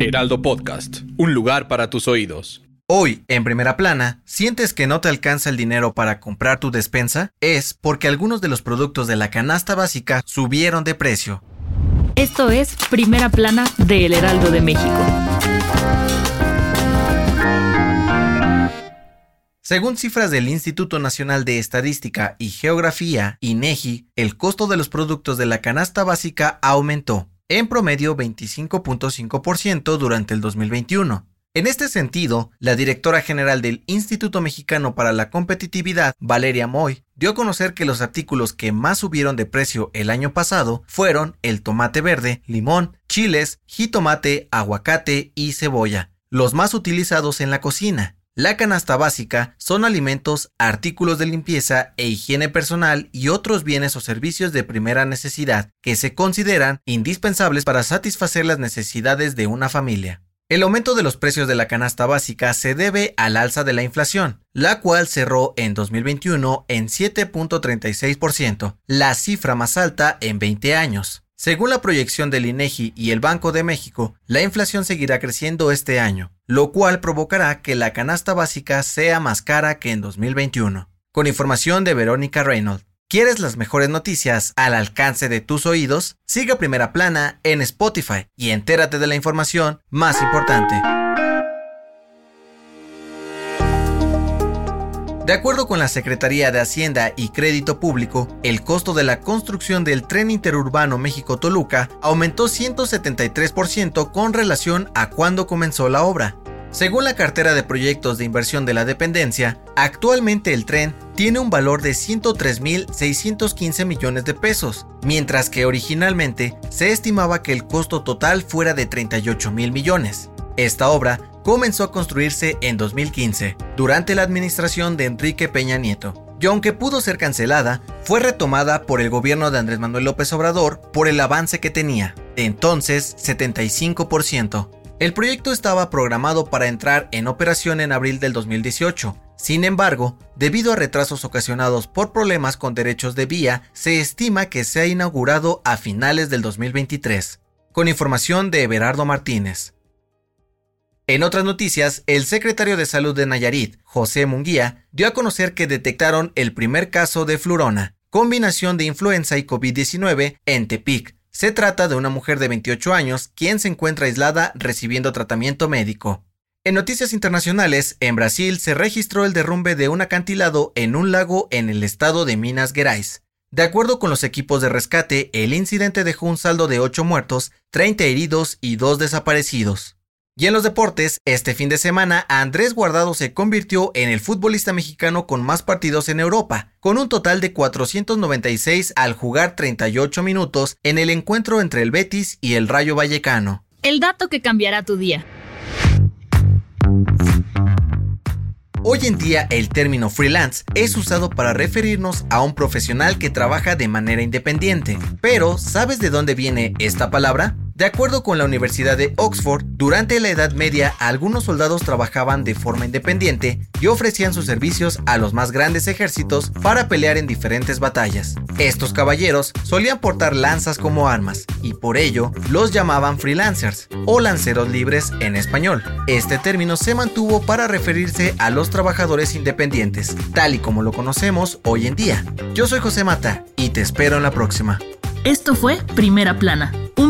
Heraldo Podcast, un lugar para tus oídos. Hoy, en primera plana, ¿sientes que no te alcanza el dinero para comprar tu despensa? Es porque algunos de los productos de la canasta básica subieron de precio. Esto es Primera Plana de El Heraldo de México. Según cifras del Instituto Nacional de Estadística y Geografía, INEGI, el costo de los productos de la canasta básica aumentó, en promedio 25.5% durante el 2021. En este sentido, la directora general del Instituto Mexicano para la Competitividad, Valeria Moy, dio a conocer que los artículos que más subieron de precio el año pasado fueron el tomate verde, limón, chiles, jitomate, aguacate y cebolla, los más utilizados en la cocina. La canasta básica son alimentos, artículos de limpieza e higiene personal y otros bienes o servicios de primera necesidad que se consideran indispensables para satisfacer las necesidades de una familia. El aumento de los precios de la canasta básica se debe al alza de la inflación, la cual cerró en 2021 en 7.36%, la cifra más alta en 20 años. Según la proyección del INEGI y el Banco de México, la inflación seguirá creciendo este año, lo cual provocará que la canasta básica sea más cara que en 2021. Con información de Verónica Reynolds. ¿Quieres las mejores noticias al alcance de tus oídos? Siga Primera Plana en Spotify y entérate de la información más importante. De acuerdo con la Secretaría de Hacienda y Crédito Público, el costo de la construcción del tren interurbano México-Toluca aumentó 173% con relación a cuando comenzó la obra. Según la cartera de proyectos de inversión de la dependencia, actualmente el tren tiene un valor de 103.615 millones de pesos, mientras que originalmente se estimaba que el costo total fuera de 38 mil millones. Esta obra comenzó a construirse en 2015, durante la administración de Enrique Peña Nieto, y aunque pudo ser cancelada, fue retomada por el gobierno de Andrés Manuel López Obrador por el avance que tenía, entonces 75%. El proyecto estaba programado para entrar en operación en abril del 2018. Sin embargo, debido a retrasos ocasionados por problemas con derechos de vía, se estima que se ha inaugurado a finales del 2023. Con información de Everardo Martínez. En otras noticias, el secretario de Salud de Nayarit, José Munguía, dio a conocer que detectaron el primer caso de flurona, combinación de influenza y COVID-19 en Tepic, se trata de una mujer de 28 años quien se encuentra aislada recibiendo tratamiento médico. En noticias internacionales, en Brasil se registró el derrumbe de un acantilado en un lago en el estado de Minas Gerais. De acuerdo con los equipos de rescate, el incidente dejó un saldo de 8 muertos, 30 heridos y 2 desaparecidos. Y en los deportes, este fin de semana Andrés Guardado se convirtió en el futbolista mexicano con más partidos en Europa, con un total de 496 al jugar 38 minutos en el encuentro entre el Betis y el Rayo Vallecano. El dato que cambiará tu día. Hoy en día el término freelance es usado para referirnos a un profesional que trabaja de manera independiente. Pero, ¿sabes de dónde viene esta palabra? De acuerdo con la Universidad de Oxford, durante la Edad Media algunos soldados trabajaban de forma independiente y ofrecían sus servicios a los más grandes ejércitos para pelear en diferentes batallas. Estos caballeros solían portar lanzas como armas y por ello los llamaban freelancers o lanceros libres en español. Este término se mantuvo para referirse a los trabajadores independientes, tal y como lo conocemos hoy en día. Yo soy José Mata y te espero en la próxima. Esto fue Primera Plana,